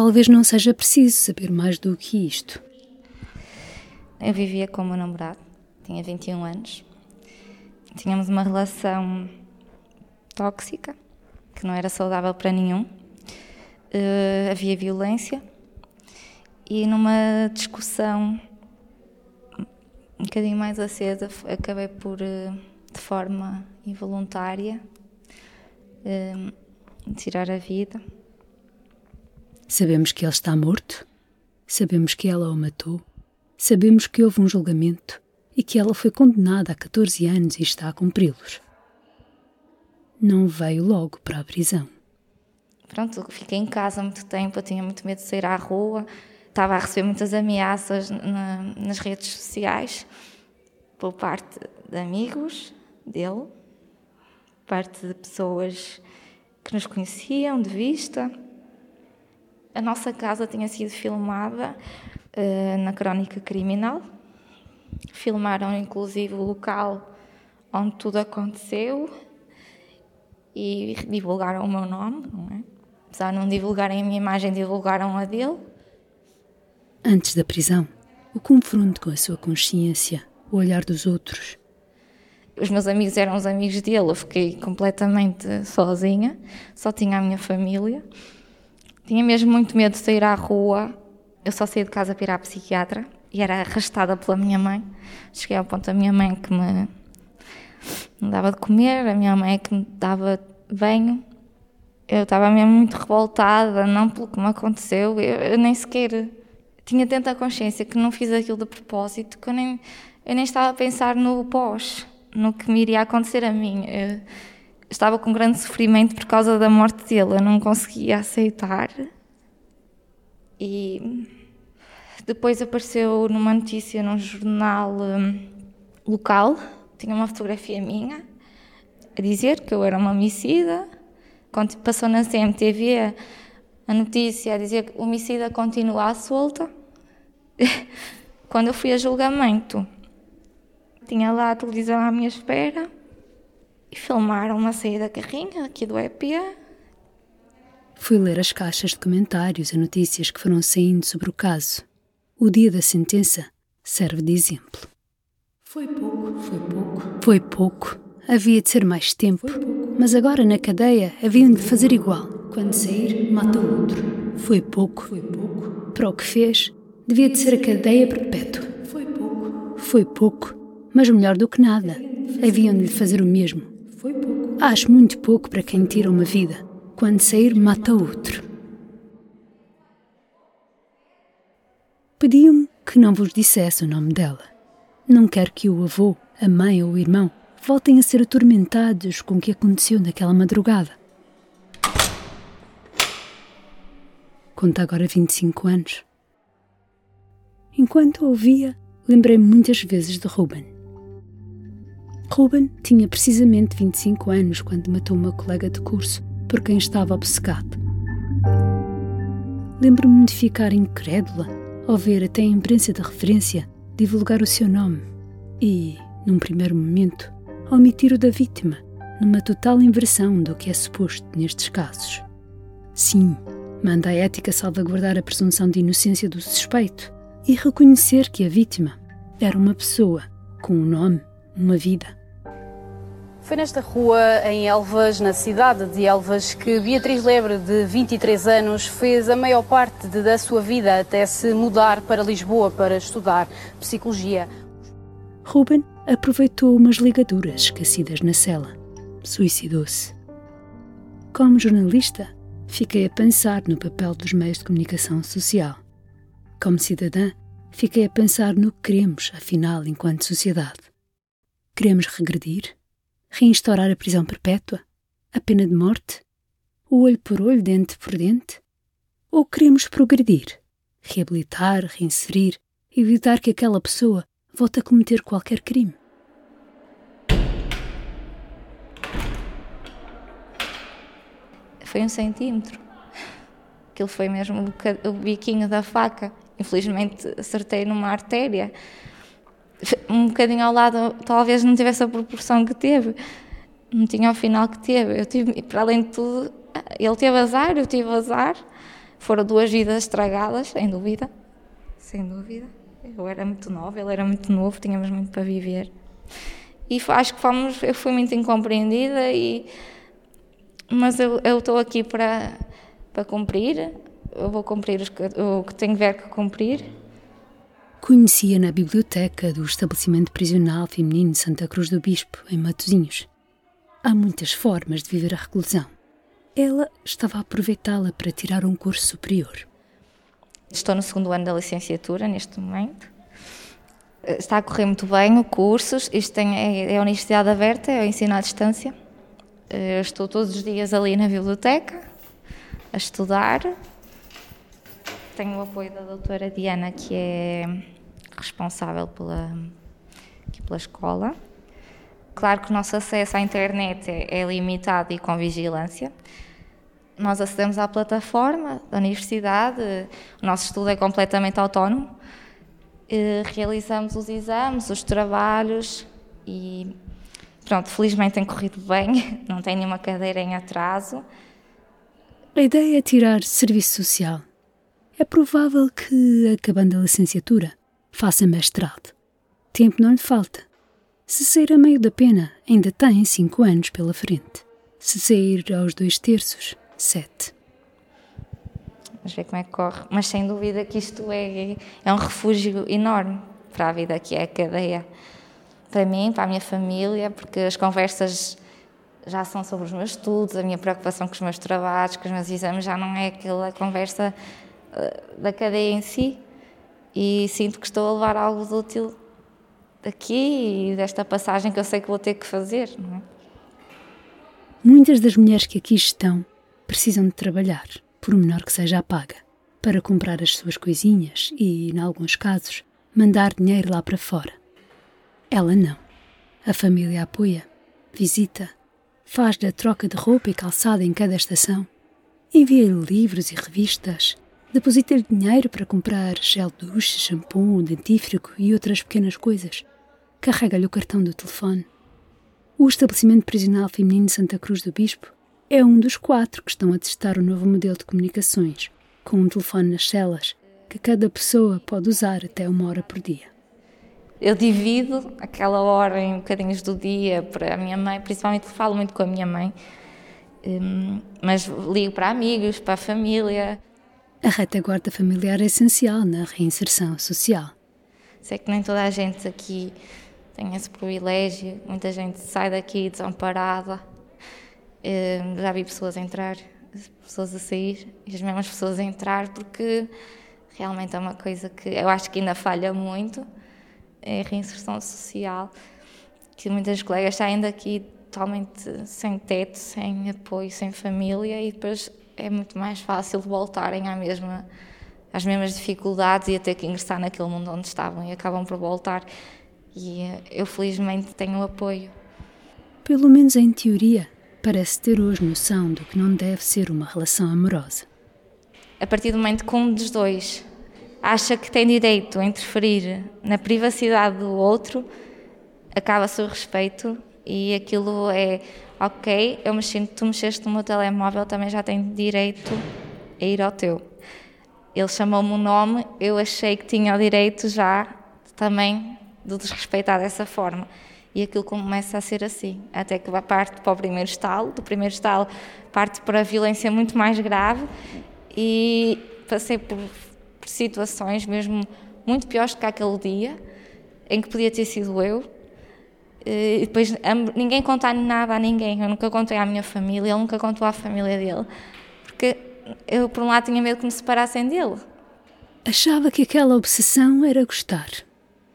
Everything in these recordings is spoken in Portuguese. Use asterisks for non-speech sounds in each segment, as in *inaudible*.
talvez não seja preciso saber mais do que isto. Eu vivia com o meu namorado, tinha 21 anos. Tínhamos uma relação tóxica, que não era saudável para nenhum. Uh, havia violência e numa discussão um bocadinho mais acesa, acabei por, uh, de forma involuntária, uh, tirar a vida. Sabemos que ele está morto, sabemos que ela o matou, sabemos que houve um julgamento e que ela foi condenada a 14 anos e está a cumpri-los. Não veio logo para a prisão. Pronto, fiquei em casa muito tempo, eu tinha muito medo de sair à rua, estava a receber muitas ameaças na, nas redes sociais por parte de amigos dele, parte de pessoas que nos conheciam de vista. A nossa casa tinha sido filmada uh, na crónica criminal. Filmaram inclusive o local onde tudo aconteceu e divulgaram o meu nome, não é? Apesar de não divulgarem a minha imagem, divulgaram a dele. Antes da prisão, o confronto com a sua consciência, o olhar dos outros. Os meus amigos eram os amigos dele, eu fiquei completamente sozinha, só tinha a minha família. Tinha mesmo muito medo de sair à rua. Eu só saí de casa para ir à psiquiatra e era arrastada pela minha mãe. Cheguei ao ponto da minha mãe que me, me dava de comer, a minha mãe que me dava banho. Eu estava mesmo muito revoltada, não pelo que me aconteceu. Eu, eu, nem sequer tinha tanta consciência que não fiz aquilo de propósito que eu nem, eu nem estava a pensar no pós, no que me iria acontecer a mim. Eu, estava com grande sofrimento por causa da morte dele, eu não conseguia aceitar. E depois apareceu numa notícia num jornal um, local, tinha uma fotografia minha a dizer que eu era uma homicida. Quando passou na CMTV a notícia a dizer que o homicida continua à solta. *laughs* Quando eu fui a julgamento, tinha lá a televisão à minha espera e filmaram uma saída da carrinha aqui do EP. Fui ler as caixas de comentários e notícias que foram saindo sobre o caso. O dia da sentença serve de exemplo. Foi pouco, foi pouco. Foi pouco. Havia de ser mais tempo. Mas agora na cadeia haviam de fazer igual. Quando sair, mata o outro. Foi pouco. Foi pouco. Para o que fez, devia de ser a cadeia perpétua. Foi pouco. Foi pouco. Mas melhor do que nada. Haviam de lhe fazer o mesmo. Acho muito pouco para quem tira uma vida. Quando sair, mata outro. Pediam-me que não vos dissesse o nome dela. Não quero que o avô, a mãe ou o irmão voltem a ser atormentados com o que aconteceu naquela madrugada. Conta agora 25 anos. Enquanto ouvia, lembrei-me muitas vezes de Ruben. Ruben tinha precisamente 25 anos quando matou uma colega de curso por quem estava obcecado. Lembro-me de ficar incrédula ao ver até a imprensa de referência divulgar o seu nome e, num primeiro momento, omitir o da vítima, numa total inversão do que é suposto nestes casos. Sim, manda a ética salvaguardar a presunção de inocência do suspeito e reconhecer que a vítima era uma pessoa com um nome, uma vida. Foi nesta rua, em Elvas, na cidade de Elvas, que Beatriz Lebre, de 23 anos, fez a maior parte de, da sua vida até se mudar para Lisboa para estudar psicologia. Ruben aproveitou umas ligaduras esquecidas na cela. Suicidou-se. Como jornalista, fiquei a pensar no papel dos meios de comunicação social. Como cidadã, fiquei a pensar no que queremos, afinal, enquanto sociedade. Queremos regredir? Reinstaurar a prisão perpétua? A pena de morte? O olho por olho, dente por dente? Ou queremos progredir? Reabilitar, reinserir, evitar que aquela pessoa volte a cometer qualquer crime? Foi um centímetro. Aquilo foi mesmo o biquinho da faca. Infelizmente acertei numa artéria um bocadinho ao lado, talvez não tivesse a proporção que teve, não tinha o final que teve. Eu tive, para além de tudo, ele teve azar, eu tive azar, Foram duas vidas estragadas, sem dúvida. Sem dúvida. Eu era muito nova, ele era muito novo, tínhamos muito para viver. E acho que fomos, eu fui muito incompreendida e mas eu estou aqui para para cumprir. Eu vou cumprir que, o que tenho ver que cumprir. Conhecia na biblioteca do estabelecimento prisional feminino Santa Cruz do Bispo, em Matosinhos. Há muitas formas de viver a reclusão. Ela estava a aproveitá-la para tirar um curso superior. Estou no segundo ano da licenciatura neste momento. Está a correr muito bem o curso. Isto tem, é, é a universidade aberta, é o ensino à distância. Eu estou todos os dias ali na biblioteca a estudar. Tenho o apoio da doutora Diana, que é responsável pela, pela escola. Claro que o nosso acesso à internet é, é limitado e com vigilância. Nós acedemos à plataforma da universidade, o nosso estudo é completamente autónomo. Realizamos os exames, os trabalhos e pronto, felizmente tem corrido bem, *laughs* não tem nenhuma cadeira em atraso. A ideia é tirar serviço social. É provável que, acabando a licenciatura, faça mestrado. Tempo não lhe falta. Se sair a meio da pena, ainda tem cinco anos pela frente. Se sair aos dois terços, sete. Vamos ver como é que corre. Mas sem dúvida que isto é, é um refúgio enorme para a vida que é a cadeia. Para mim, para a minha família, porque as conversas já são sobre os meus estudos, a minha preocupação com os meus trabalhos, com os meus exames, já não é aquela conversa da cadeia em si. E sinto que estou a levar algo de útil daqui e desta passagem que eu sei que vou ter que fazer. É? Muitas das mulheres que aqui estão precisam de trabalhar, por menor que seja a paga, para comprar as suas coisinhas e, em alguns casos, mandar dinheiro lá para fora. Ela não. A família apoia, visita, faz-lhe a troca de roupa e calçada em cada estação, envia-lhe livros e revistas, deposita-lhe dinheiro para comprar gel duche, shampoo, dentífrico e outras pequenas coisas, carrega-lhe o cartão do telefone. O estabelecimento prisional feminino Santa Cruz do Bispo é um dos quatro que estão a testar o novo modelo de comunicações, com um telefone nas celas, que cada pessoa pode usar até uma hora por dia eu divido aquela hora em bocadinhos do dia para a minha mãe, principalmente falo muito com a minha mãe, hum, mas ligo para amigos, para a família. A retaguarda familiar é essencial na reinserção social. Sei que nem toda a gente aqui tem esse privilégio, muita gente sai daqui desamparada. Hum, já vi pessoas entrar, pessoas a sair e as mesmas pessoas a entrar porque realmente é uma coisa que eu acho que ainda falha muito é a reinserção social, que muitas colegas saem daqui totalmente sem teto, sem apoio, sem família e depois é muito mais fácil voltarem à mesma, às mesmas dificuldades e a ter que ingressar naquele mundo onde estavam e acabam por voltar. E eh, eu felizmente tenho apoio. Pelo menos em teoria, parece ter hoje noção do que não deve ser uma relação amorosa. A partir do momento que um dos dois acha que tem direito a interferir na privacidade do outro, acaba-se o respeito e aquilo é ok, eu mexi, tu mexeste no meu telemóvel, também já tenho direito a ir ao teu. Ele chamou-me o nome, eu achei que tinha o direito já também de desrespeitar dessa forma. E aquilo começa a ser assim, até que parte para o primeiro estalo, do primeiro estalo parte para a violência muito mais grave e passei por situações mesmo muito piores que aquele dia, em que podia ter sido eu. E depois ninguém contar nada a ninguém. Eu nunca contei à minha família, ele nunca contou à família dele. Porque eu, por um lado, tinha medo que me separassem dele. Achava que aquela obsessão era gostar.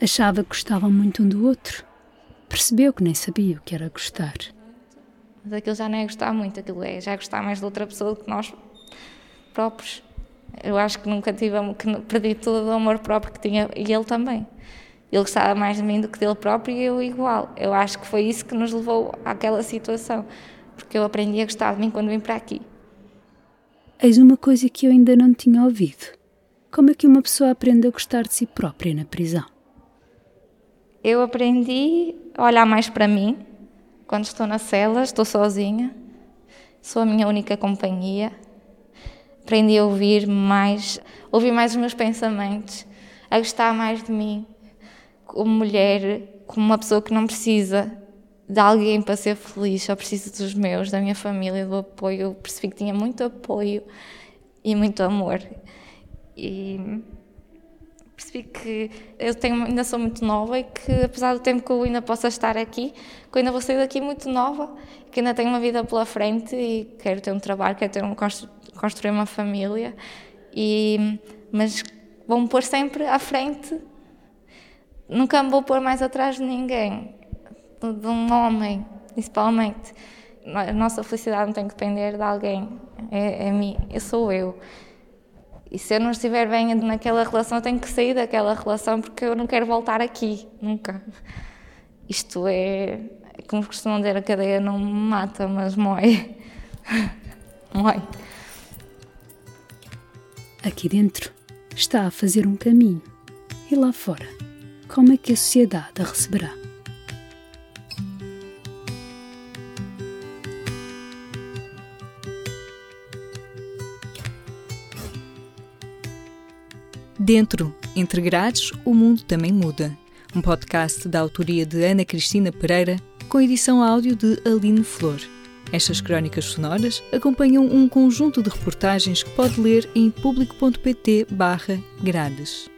Achava que gostavam muito um do outro. Percebeu que nem sabia o que era gostar. Mas aquilo já não é gostar muito, aquilo é já gostar mais de outra pessoa do que nós próprios. Eu acho que nunca tive, que perdi todo o amor próprio que tinha e ele também. Ele gostava mais de mim do que dele próprio e eu igual. Eu acho que foi isso que nos levou àquela situação, porque eu aprendi a gostar de mim quando vim para aqui. Eis uma coisa que eu ainda não tinha ouvido. Como é que uma pessoa aprende a gostar de si própria na prisão? Eu aprendi a olhar mais para mim. Quando estou na cela, estou sozinha. Sou a minha única companhia aprendi a ouvir mais, ouvir mais os meus pensamentos, a gostar mais de mim, como mulher, como uma pessoa que não precisa de alguém para ser feliz, só preciso dos meus, da minha família, do apoio. Eu percebi que tinha muito apoio e muito amor. E percebi que eu tenho, ainda sou muito nova e que, apesar do tempo que eu ainda possa estar aqui, que eu ainda vou sair daqui muito nova, que ainda tenho uma vida pela frente e quero ter um trabalho, quero ter um, construir uma família, e, mas vou-me pôr sempre à frente, nunca me vou pôr mais atrás de ninguém, de um homem, principalmente. A nossa felicidade não tem que depender de alguém, é, é mim, eu sou eu. E se eu não estiver bem naquela relação, eu tenho que sair daquela relação porque eu não quero voltar aqui, nunca. Isto é, como costumam dizer, a cadeia não me mata, mas mói. *laughs* mói. Aqui dentro está a fazer um caminho. E lá fora, como é que a sociedade a receberá? Dentro, entre grades, o mundo também muda. Um podcast da autoria de Ana Cristina Pereira, com edição áudio de Aline Flor. Estas crónicas sonoras acompanham um conjunto de reportagens que pode ler em público.pt/grades.